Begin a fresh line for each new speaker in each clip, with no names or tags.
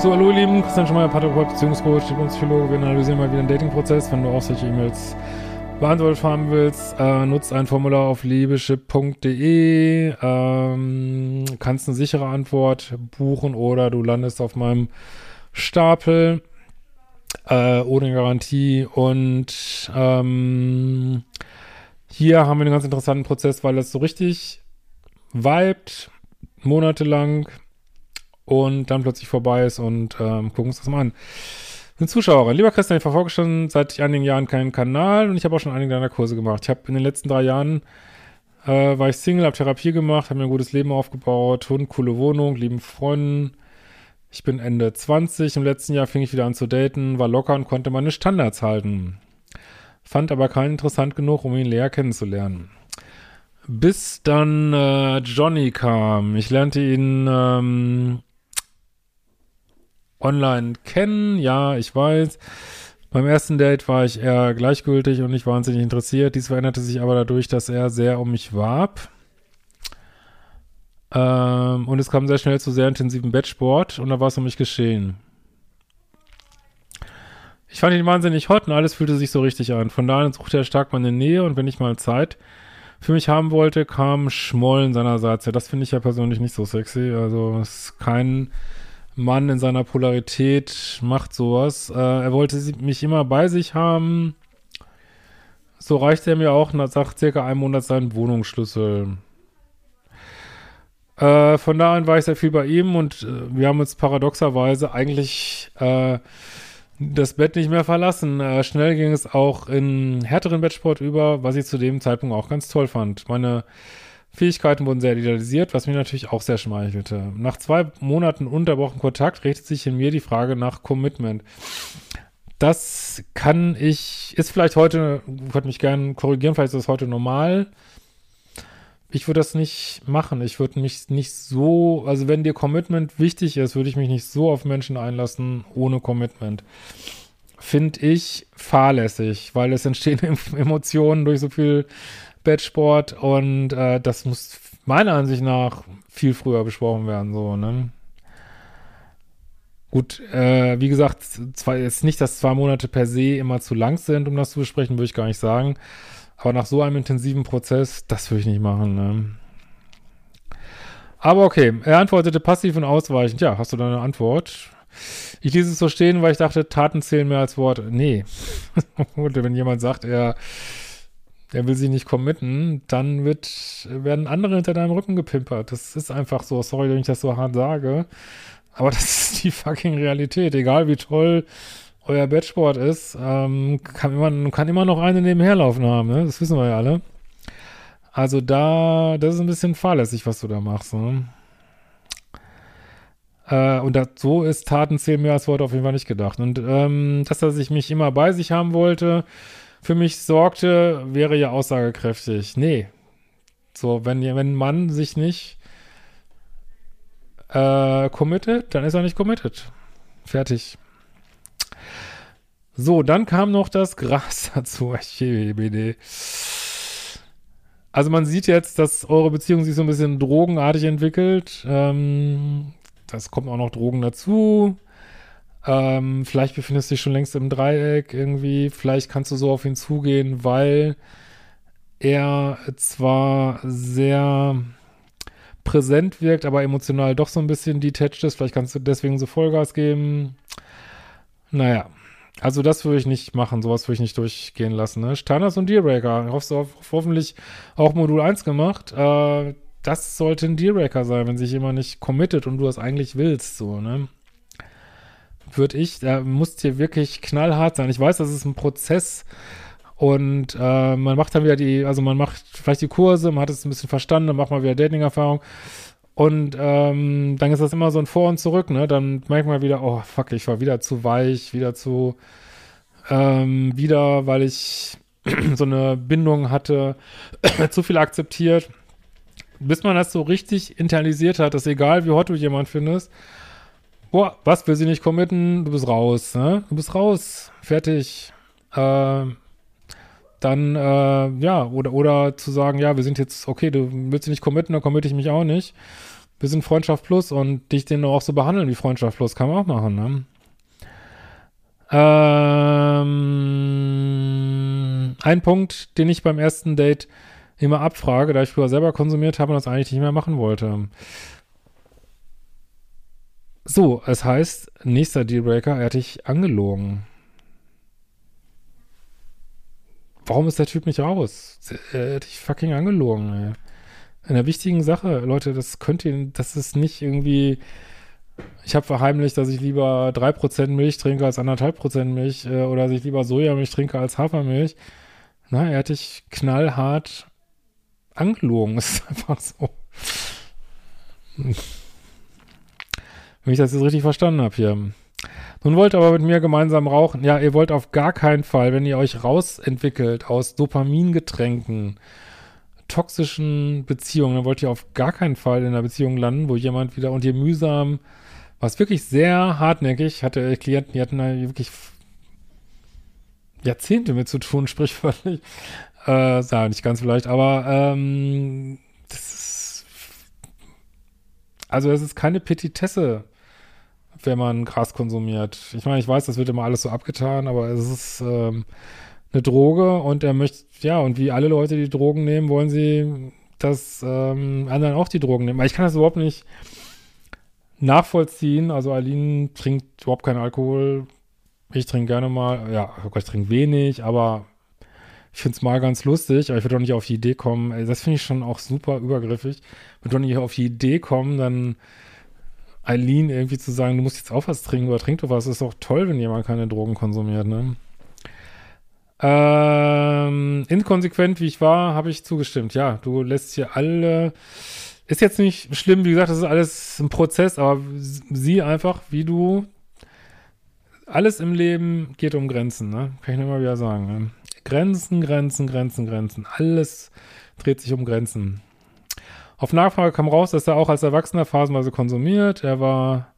So, hallo ihr Lieben, Christian Schmeier, Paartherapeut, Beziehungscoach, Psychologe. Wir analysieren mal wieder einen Dating-Prozess. Wenn du auch solche E-Mails beantwortet haben willst, äh, nutzt ein Formular auf liebeship.de, ähm, kannst eine sichere Antwort buchen oder du landest auf meinem Stapel äh, ohne Garantie und ähm, hier haben wir einen ganz interessanten Prozess, weil es so richtig vibet, monatelang und dann plötzlich vorbei ist und ähm, gucken uns das mal an. Sind Zuschauer. Lieber Christian, ich verfolge schon seit einigen Jahren keinen Kanal und ich habe auch schon einige deiner Kurse gemacht. Ich habe in den letzten drei Jahren äh, war ich Single, habe Therapie gemacht, habe mir ein gutes Leben aufgebaut, Hund, coole Wohnung, lieben Freunden. Ich bin Ende 20. Im letzten Jahr fing ich wieder an zu daten, war locker und konnte meine Standards halten. Fand aber keinen interessant genug, um ihn näher kennenzulernen. Bis dann äh, Johnny kam. Ich lernte ihn ähm, online kennen. Ja, ich weiß. Beim ersten Date war ich eher gleichgültig und nicht wahnsinnig interessiert. Dies veränderte sich aber dadurch, dass er sehr um mich warb. Ähm, und es kam sehr schnell zu sehr intensiven Bettsport und da war es um mich geschehen. Ich fand ihn wahnsinnig hot und alles fühlte sich so richtig an. Von da an suchte er stark meine Nähe und wenn ich mal Zeit für mich haben wollte, kam Schmollen seinerseits. Ja, das finde ich ja persönlich nicht so sexy. Also es ist kein Mann in seiner Polarität macht sowas. Äh, er wollte mich immer bei sich haben. So reichte er mir auch nach circa einem Monat seinen Wohnungsschlüssel. Äh, von da an war ich sehr viel bei ihm und äh, wir haben uns paradoxerweise eigentlich äh, das Bett nicht mehr verlassen. Äh, schnell ging es auch in härteren Bettsport über, was ich zu dem Zeitpunkt auch ganz toll fand. Meine Fähigkeiten wurden sehr idealisiert, was mir natürlich auch sehr schmeichelte. Nach zwei Monaten unterbrochen Kontakt richtet sich in mir die Frage nach Commitment. Das kann ich, ist vielleicht heute, würde mich gerne korrigieren, vielleicht ist das heute normal. Ich würde das nicht machen. Ich würde mich nicht so, also wenn dir Commitment wichtig ist, würde ich mich nicht so auf Menschen einlassen ohne Commitment. Finde ich fahrlässig, weil es entstehen Emotionen durch so viel Bettsport und äh, das muss meiner Ansicht nach viel früher besprochen werden, so, ne? Gut, äh, wie gesagt, zwar jetzt nicht, dass zwei Monate per se immer zu lang sind, um das zu besprechen, würde ich gar nicht sagen. Aber nach so einem intensiven Prozess, das würde ich nicht machen, ne? Aber okay, er antwortete passiv und ausweichend. Ja, hast du da eine Antwort? Ich ließ es so stehen, weil ich dachte, Taten zählen mehr als Worte. Nee. Wenn jemand sagt, er der will sich nicht committen, dann wird, werden andere hinter deinem Rücken gepimpert. Das ist einfach so. Sorry, wenn ich das so hart sage. Aber das ist die fucking Realität. Egal wie toll euer Bettsport ist, ähm, kann, immer, kann immer noch eine nebenher laufen haben. Ne? Das wissen wir ja alle. Also da, das ist ein bisschen fahrlässig, was du da machst. Ne? Äh, und das, so ist Taten zählen mehr als Worte auf jeden Fall nicht gedacht. Und ähm, dass er sich mich immer bei sich haben wollte, für mich sorgte, wäre ja aussagekräftig. Nee. So, wenn, wenn ein Mann sich nicht äh, committet, dann ist er nicht committed. Fertig. So, dann kam noch das Gras dazu. Also man sieht jetzt, dass eure Beziehung sich so ein bisschen drogenartig entwickelt. Ähm, das kommt auch noch Drogen dazu. Ähm, vielleicht befindest du dich schon längst im Dreieck irgendwie. Vielleicht kannst du so auf ihn zugehen, weil er zwar sehr präsent wirkt, aber emotional doch so ein bisschen detached ist. Vielleicht kannst du deswegen so Vollgas geben. Naja, also das würde ich nicht machen. Sowas würde ich nicht durchgehen lassen. Ne? Standards und Dealbreaker. Hoffst du hoffentlich auch Modul 1 gemacht. Äh, das sollte ein Dealbreaker sein, wenn sich jemand nicht committet und du das eigentlich willst. So, ne? Würde ich, da muss dir wirklich knallhart sein. Ich weiß, das ist ein Prozess und äh, man macht dann wieder die, also man macht vielleicht die Kurse, man hat es ein bisschen verstanden, dann macht man wieder Dating-Erfahrung und ähm, dann ist das immer so ein Vor und Zurück, ne? Dann merkt man wieder, oh fuck, ich war wieder zu weich, wieder zu, ähm, wieder, weil ich so eine Bindung hatte, zu viel akzeptiert. Bis man das so richtig internalisiert hat, dass egal wie hot du jemand findest, boah, was, will sie nicht committen, du bist raus, ne? Du bist raus, fertig. Äh, dann, äh, ja, oder, oder zu sagen, ja, wir sind jetzt, okay, du willst dich nicht committen, dann committe ich mich auch nicht. Wir sind Freundschaft Plus und dich den auch so behandeln wie Freundschaft Plus, kann man auch machen, ne? Ähm, ein Punkt, den ich beim ersten Date immer abfrage, da ich früher selber konsumiert habe und das eigentlich nicht mehr machen wollte. So, es heißt, nächster Dealbreaker, er hat dich angelogen. Warum ist der Typ nicht raus? Er hat dich fucking angelogen, ey. In einer wichtigen Sache, Leute, das könnt ihr, das ist nicht irgendwie, ich habe verheimlicht, dass ich lieber 3% Milch trinke als 1,5% Milch äh, oder dass ich lieber Sojamilch trinke als Hafermilch. Na, er hat dich knallhart angelogen, ist einfach so. Wenn ich das jetzt richtig verstanden habe hier. Nun wollt aber mit mir gemeinsam rauchen. Ja, ihr wollt auf gar keinen Fall, wenn ihr euch rausentwickelt aus Dopamingetränken, toxischen Beziehungen, dann wollt ihr auf gar keinen Fall in einer Beziehung landen, wo jemand wieder und ihr mühsam, was wirklich sehr hartnäckig, hatte Klienten, die hatten da wirklich Jahrzehnte mit zu tun, sprichwörtlich. Äh, ja, nicht ganz vielleicht, aber ähm, das ist also es ist keine Petitesse wenn man Gras konsumiert. Ich meine, ich weiß, das wird immer alles so abgetan, aber es ist ähm, eine Droge und er möchte, ja, und wie alle Leute, die Drogen nehmen, wollen sie, dass ähm, anderen auch die Drogen nehmen. Aber ich kann das überhaupt nicht nachvollziehen. Also Aline trinkt überhaupt keinen Alkohol. Ich trinke gerne mal, ja, ich trinke wenig, aber ich finde es mal ganz lustig, aber ich würde doch nicht auf die Idee kommen. Das finde ich schon auch super übergriffig. Würde doch nicht auf die Idee kommen, dann Eileen irgendwie zu sagen, du musst jetzt auch was trinken oder trink doch was, ist doch toll, wenn jemand keine Drogen konsumiert, ne? Ähm, inkonsequent wie ich war, habe ich zugestimmt. Ja, du lässt hier alle. Ist jetzt nicht schlimm, wie gesagt, das ist alles ein Prozess, aber sieh einfach, wie du. Alles im Leben geht um Grenzen, ne? Kann ich nur mal wieder sagen. Ne? Grenzen, Grenzen, Grenzen, Grenzen. Alles dreht sich um Grenzen. Auf Nachfrage kam raus, dass er auch als Erwachsener phasenweise konsumiert. Er war,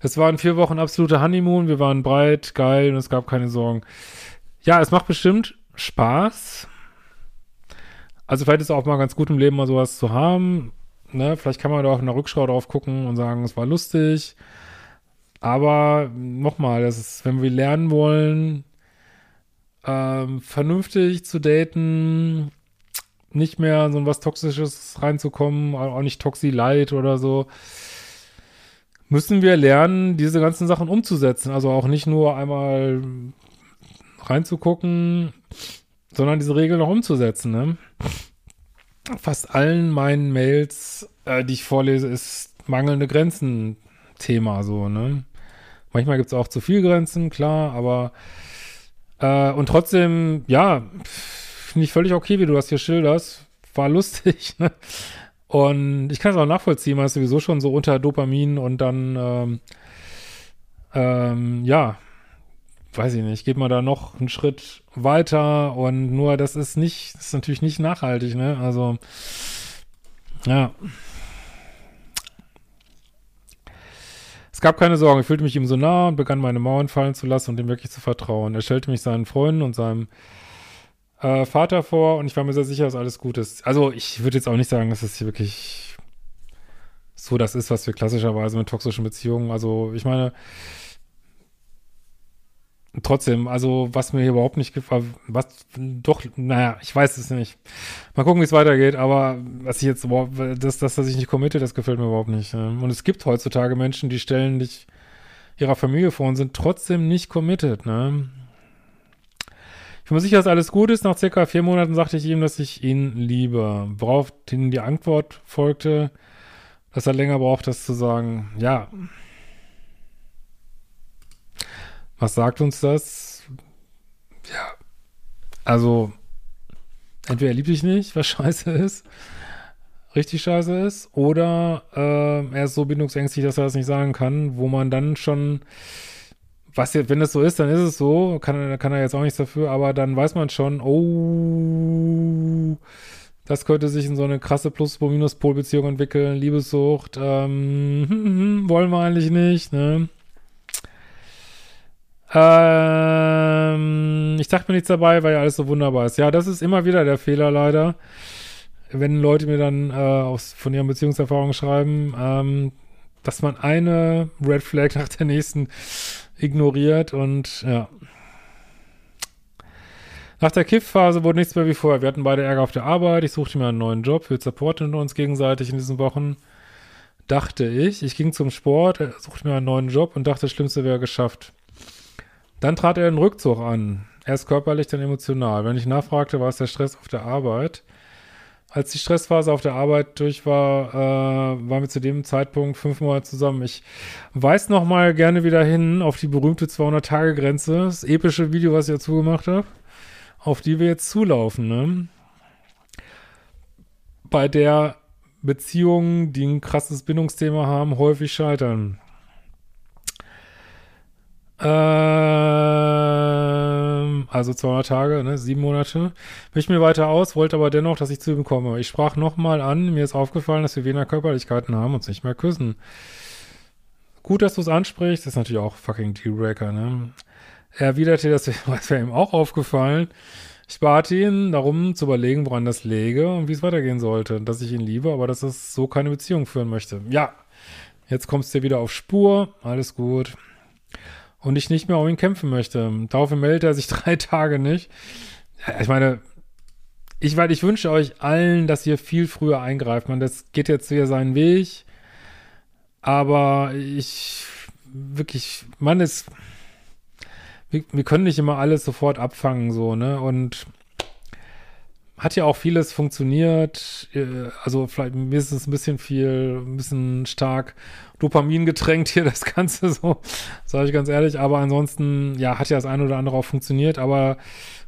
es waren vier Wochen absolute Honeymoon. Wir waren breit, geil und es gab keine Sorgen. Ja, es macht bestimmt Spaß. Also vielleicht ist es auch mal ganz gut im Leben mal sowas zu haben. Ne? Vielleicht kann man da auch in der Rückschau drauf gucken und sagen, es war lustig. Aber nochmal, das ist, wenn wir lernen wollen, ähm, vernünftig zu daten, nicht mehr so was Toxisches reinzukommen, auch nicht Toxi-Light oder so, müssen wir lernen, diese ganzen Sachen umzusetzen. Also auch nicht nur einmal reinzugucken, sondern diese Regeln auch umzusetzen. Ne? Fast allen meinen Mails, äh, die ich vorlese, ist mangelnde Grenzen Thema so, ne? Manchmal gibt es auch zu viel Grenzen, klar, aber äh, und trotzdem, ja, pff, finde ich völlig okay, wie du das hier schilderst. War lustig, ne? Und ich kann es auch nachvollziehen, man ist sowieso schon so unter Dopamin und dann, ähm, ähm, ja, weiß ich nicht, geht man da noch einen Schritt weiter und nur das ist nicht, das ist natürlich nicht nachhaltig, ne? Also, ja. Es gab keine Sorgen, ich fühlte mich ihm so nah und begann meine Mauern fallen zu lassen und ihm wirklich zu vertrauen. Er stellte mich seinen Freunden und seinem äh, Vater vor und ich war mir sehr sicher, dass alles gut ist. Also ich würde jetzt auch nicht sagen, dass es hier wirklich so das ist, was wir klassischerweise mit toxischen Beziehungen, also ich meine, trotzdem, also was mir hier überhaupt nicht gefällt, was doch, naja, ich weiß es nicht. Mal gucken, wie es weitergeht, aber was ich jetzt, das, das, dass ich nicht committe, das gefällt mir überhaupt nicht. Und es gibt heutzutage Menschen, die stellen dich ihrer Familie vor und sind trotzdem nicht committed, ne? Ich mir sicher, dass alles gut ist. Nach circa vier Monaten sagte ich ihm, dass ich ihn liebe. Worauf die Antwort folgte, dass er länger braucht, das zu sagen. Ja. Was sagt uns das? Ja, also entweder er liebt dich nicht, was scheiße ist, richtig scheiße ist, oder äh, er ist so bindungsängstlich, dass er das nicht sagen kann, wo man dann schon, was jetzt, wenn das so ist, dann ist es so, kann, kann er jetzt auch nichts dafür, aber dann weiß man schon, oh, das könnte sich in so eine krasse Plus-Minus-Pol-Beziehung entwickeln, Liebessucht, ähm, wollen wir eigentlich nicht, ne? Ähm, ich dachte mir nichts dabei, weil ja alles so wunderbar ist. Ja, das ist immer wieder der Fehler leider. Wenn Leute mir dann äh, aus, von ihren Beziehungserfahrungen schreiben, ähm, dass man eine Red Flag nach der nächsten ignoriert und ja. Nach der Kiff-Phase wurde nichts mehr wie vorher. Wir hatten beide Ärger auf der Arbeit. Ich suchte mir einen neuen Job. Wir supporten uns gegenseitig in diesen Wochen. Dachte ich. Ich ging zum Sport, suchte mir einen neuen Job und dachte, das Schlimmste wäre geschafft. Dann trat er den Rückzug an. Erst körperlich, dann emotional. Wenn ich nachfragte, war es der Stress auf der Arbeit. Als die Stressphase auf der Arbeit durch war, äh, waren wir zu dem Zeitpunkt fünf Monate zusammen. Ich weise noch mal gerne wieder hin auf die berühmte 200-Tage-Grenze, das epische Video, was ich dazu gemacht habe, auf die wir jetzt zulaufen. Ne? Bei der Beziehungen, die ein krasses Bindungsthema haben, häufig scheitern. Ähm, also 200 Tage, ne, sieben Monate. Wich mir weiter aus, wollte aber dennoch, dass ich zu ihm komme. Ich sprach nochmal an, mir ist aufgefallen, dass wir weniger Körperlichkeiten haben und uns nicht mehr küssen. Gut, dass du es ansprichst, das ist natürlich auch fucking Dealbreaker, ne? Er erwiderte, das wäre ihm auch aufgefallen. Ich bat ihn darum zu überlegen, woran das läge und wie es weitergehen sollte. Dass ich ihn liebe, aber dass es so keine Beziehung führen möchte. Ja, jetzt kommst du wieder auf Spur. Alles gut und ich nicht mehr um ihn kämpfen möchte. Daraufhin meldet er sich drei Tage nicht. Ich meine, ich, weil ich wünsche euch allen, dass ihr viel früher eingreift. Man, das geht jetzt wieder seinen Weg. Aber ich wirklich, man ist, wir, wir können nicht immer alles sofort abfangen, so, ne? Und hat ja auch vieles funktioniert. Äh, also vielleicht mir ist es ein bisschen viel, ein bisschen stark Dopamin getränkt hier, das Ganze so, sage ich ganz ehrlich. Aber ansonsten, ja, hat ja das eine oder andere auch funktioniert. Aber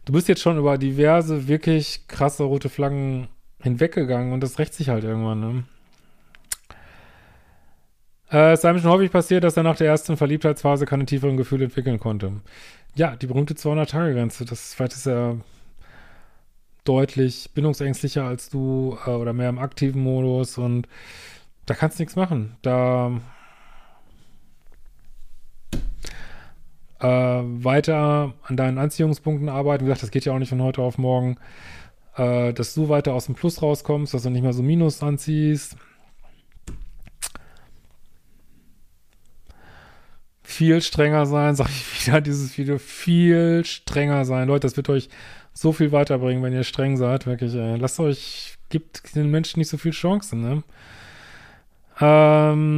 du bist jetzt schon über diverse, wirklich krasse rote Flaggen hinweggegangen und das rächt sich halt irgendwann, ne? Äh, es sei mir schon häufig passiert, dass er nach der ersten Verliebtheitsphase keine tieferen Gefühle entwickeln konnte. Ja, die berühmte 200-Tage-Grenze, das vielleicht ist ja deutlich bindungsängstlicher als du äh, oder mehr im aktiven Modus und da kannst du nichts machen. Da äh, weiter an deinen Anziehungspunkten arbeiten. Wie gesagt, das geht ja auch nicht von heute auf morgen. Äh, dass du weiter aus dem Plus rauskommst, dass du nicht mehr so Minus anziehst. Viel strenger sein, sag ich wieder, dieses Video, viel strenger sein. Leute, das wird euch so viel weiterbringen, wenn ihr streng seid. Wirklich, ey. lasst euch, gibt den Menschen nicht so viel Chancen, ne? Ähm,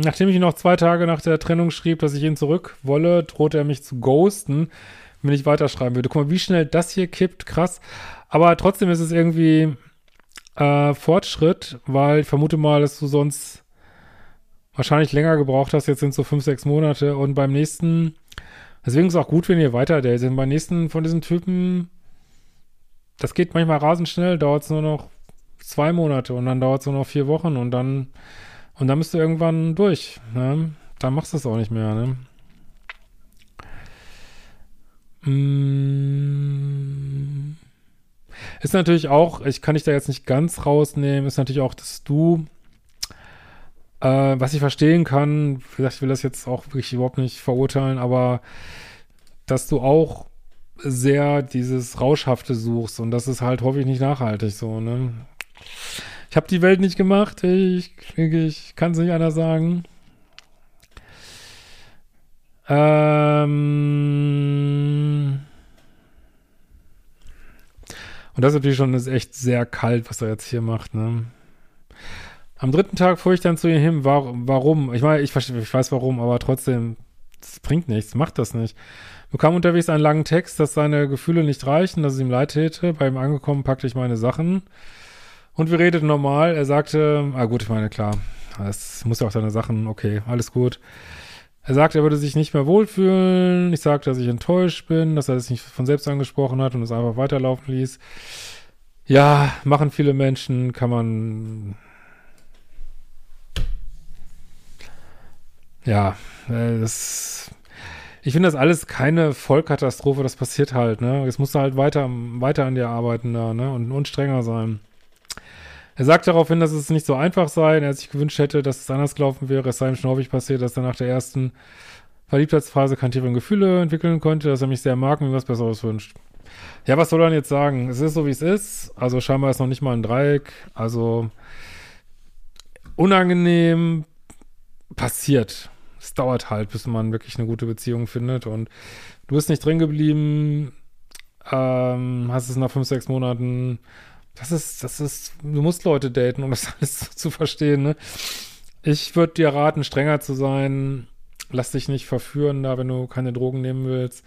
nachdem ich noch zwei Tage nach der Trennung schrieb, dass ich ihn zurück wolle, drohte er mich zu ghosten, wenn ich weiterschreiben würde. Guck mal, wie schnell das hier kippt, krass. Aber trotzdem ist es irgendwie äh, Fortschritt, weil ich vermute mal, dass du sonst wahrscheinlich länger gebraucht hast. Jetzt sind es so fünf, sechs Monate und beim nächsten Deswegen ist es auch gut, wenn ihr weiter datet. Beim nächsten von diesen Typen, das geht manchmal rasend schnell, dauert es nur noch zwei Monate und dann dauert es nur noch vier Wochen und dann, und dann bist du irgendwann durch. Ne? Dann machst du es auch nicht mehr, ne? Mm. Ist natürlich auch, ich kann dich da jetzt nicht ganz rausnehmen, ist natürlich auch, dass du äh, was ich verstehen kann, ich will das jetzt auch wirklich überhaupt nicht verurteilen, aber dass du auch sehr dieses Rauschhafte suchst und das ist halt häufig nicht nachhaltig so, ne? Ich habe die Welt nicht gemacht, ich, ich kann es nicht anders sagen. Ähm und das ist natürlich schon ist echt sehr kalt, was er jetzt hier macht, ne? Am dritten Tag fuhr ich dann zu ihr hin. Warum? Ich meine, ich, ich weiß warum, aber trotzdem, das bringt nichts, macht das nicht. Bekam unterwegs einen langen Text, dass seine Gefühle nicht reichen, dass es ihm leid täte. Bei ihm angekommen packte ich meine Sachen. Und wir redeten normal. Er sagte, ah gut, ich meine, klar, es muss ja auch seine Sachen, okay, alles gut. Er sagt, er würde sich nicht mehr wohlfühlen. Ich sagte, dass ich enttäuscht bin, dass er es nicht von selbst angesprochen hat und es einfach weiterlaufen ließ. Ja, machen viele Menschen, kann man. Ja, äh, das. Ich finde das alles keine Vollkatastrophe, das passiert halt, ne? Jetzt musst du halt weiter, weiter an dir arbeiten da, ne? Und, und strenger sein. Er sagt daraufhin, dass es nicht so einfach sei. Er sich gewünscht hätte, dass es anders gelaufen wäre. Es sei ihm schon häufig passiert, dass er nach der ersten Verliebtheitsphase keine tieferen Gefühle entwickeln konnte, dass er mich sehr mag und mir was Besseres wünscht. Ja, was soll er denn jetzt sagen? Es ist so, wie es ist. Also scheinbar ist noch nicht mal ein Dreieck. Also unangenehm passiert. Es dauert halt, bis man wirklich eine gute Beziehung findet. Und du bist nicht drin geblieben, ähm, hast es nach fünf, sechs Monaten das ist, das ist, du musst Leute daten, um das alles zu verstehen, ne? Ich würde dir raten, strenger zu sein. Lass dich nicht verführen, da, wenn du keine Drogen nehmen willst.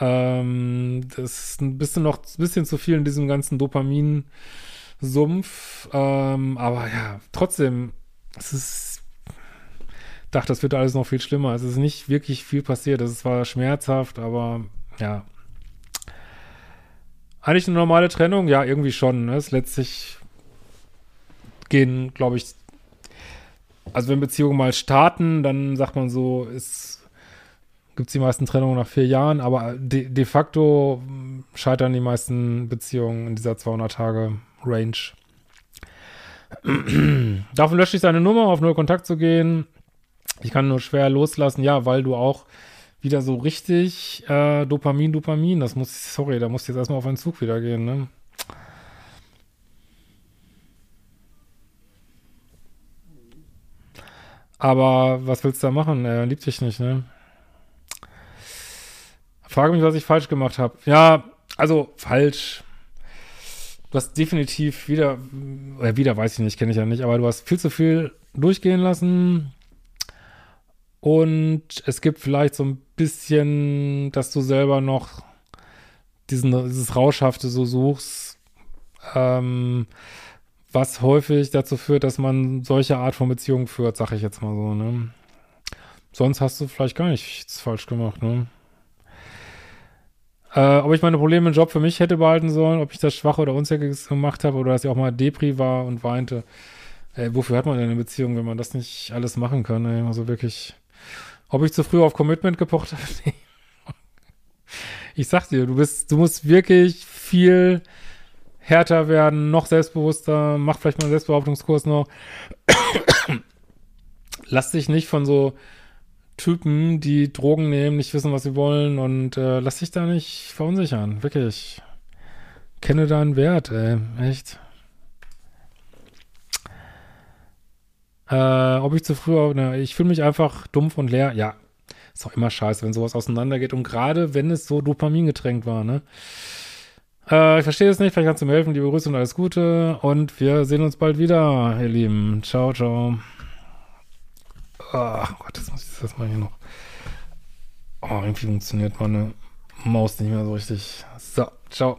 Ähm, das ist ein bisschen noch ein bisschen zu viel in diesem ganzen Dopamin-Sumpf. Ähm, aber ja, trotzdem, es ist, dachte, das wird alles noch viel schlimmer. Es ist nicht wirklich viel passiert. Es war schmerzhaft, aber ja, eigentlich eine normale Trennung? Ja, irgendwie schon. Ne? Es letztlich gehen, glaube ich, also wenn Beziehungen mal starten, dann sagt man so, es gibt die meisten Trennungen nach vier Jahren, aber de, de facto scheitern die meisten Beziehungen in dieser 200 Tage Range. Davon lösche ich seine Nummer, auf null Kontakt zu gehen. Ich kann nur schwer loslassen, ja, weil du auch wieder so richtig äh, Dopamin, Dopamin. Das muss, sorry, da muss jetzt erstmal auf einen Zug wieder gehen, ne? Aber was willst du da machen? Er liebt dich nicht, ne? Frage mich, was ich falsch gemacht habe. Ja, also falsch. Du hast definitiv wieder, äh, wieder weiß ich nicht, kenne ich ja nicht, aber du hast viel zu viel durchgehen lassen. Und es gibt vielleicht so ein bisschen, dass du selber noch diesen, dieses Rauschhafte so suchst, ähm, was häufig dazu führt, dass man solche Art von Beziehungen führt, sag ich jetzt mal so, ne? Sonst hast du vielleicht gar nichts falsch gemacht, ne? Äh, ob ich meine Probleme im Job für mich hätte behalten sollen, ob ich das schwach oder unsäglich gemacht habe oder dass ich auch mal Depri war und weinte. Ey, wofür hat man denn eine Beziehung, wenn man das nicht alles machen kann? Ey? Also wirklich. Ob ich zu früh auf Commitment gepocht habe? Nee. Ich sag dir, du bist, du musst wirklich viel härter werden, noch selbstbewusster, mach vielleicht mal einen Selbstbehauptungskurs noch. lass dich nicht von so Typen, die Drogen nehmen, nicht wissen, was sie wollen und äh, lass dich da nicht verunsichern. Wirklich. Kenne deinen Wert, ey. Echt. Äh, ob ich zu früh, ne, ich fühle mich einfach dumpf und leer. Ja, ist auch immer scheiße, wenn sowas auseinandergeht. Und gerade wenn es so Dopamin getränkt war, ne? Äh, ich verstehe es nicht, vielleicht kannst du mir helfen. Liebe Grüße und alles Gute. Und wir sehen uns bald wieder, ihr Lieben. Ciao, ciao. Ach Gott, jetzt muss ich das mal hier noch. Oh, irgendwie funktioniert meine Maus nicht mehr so richtig. So, ciao.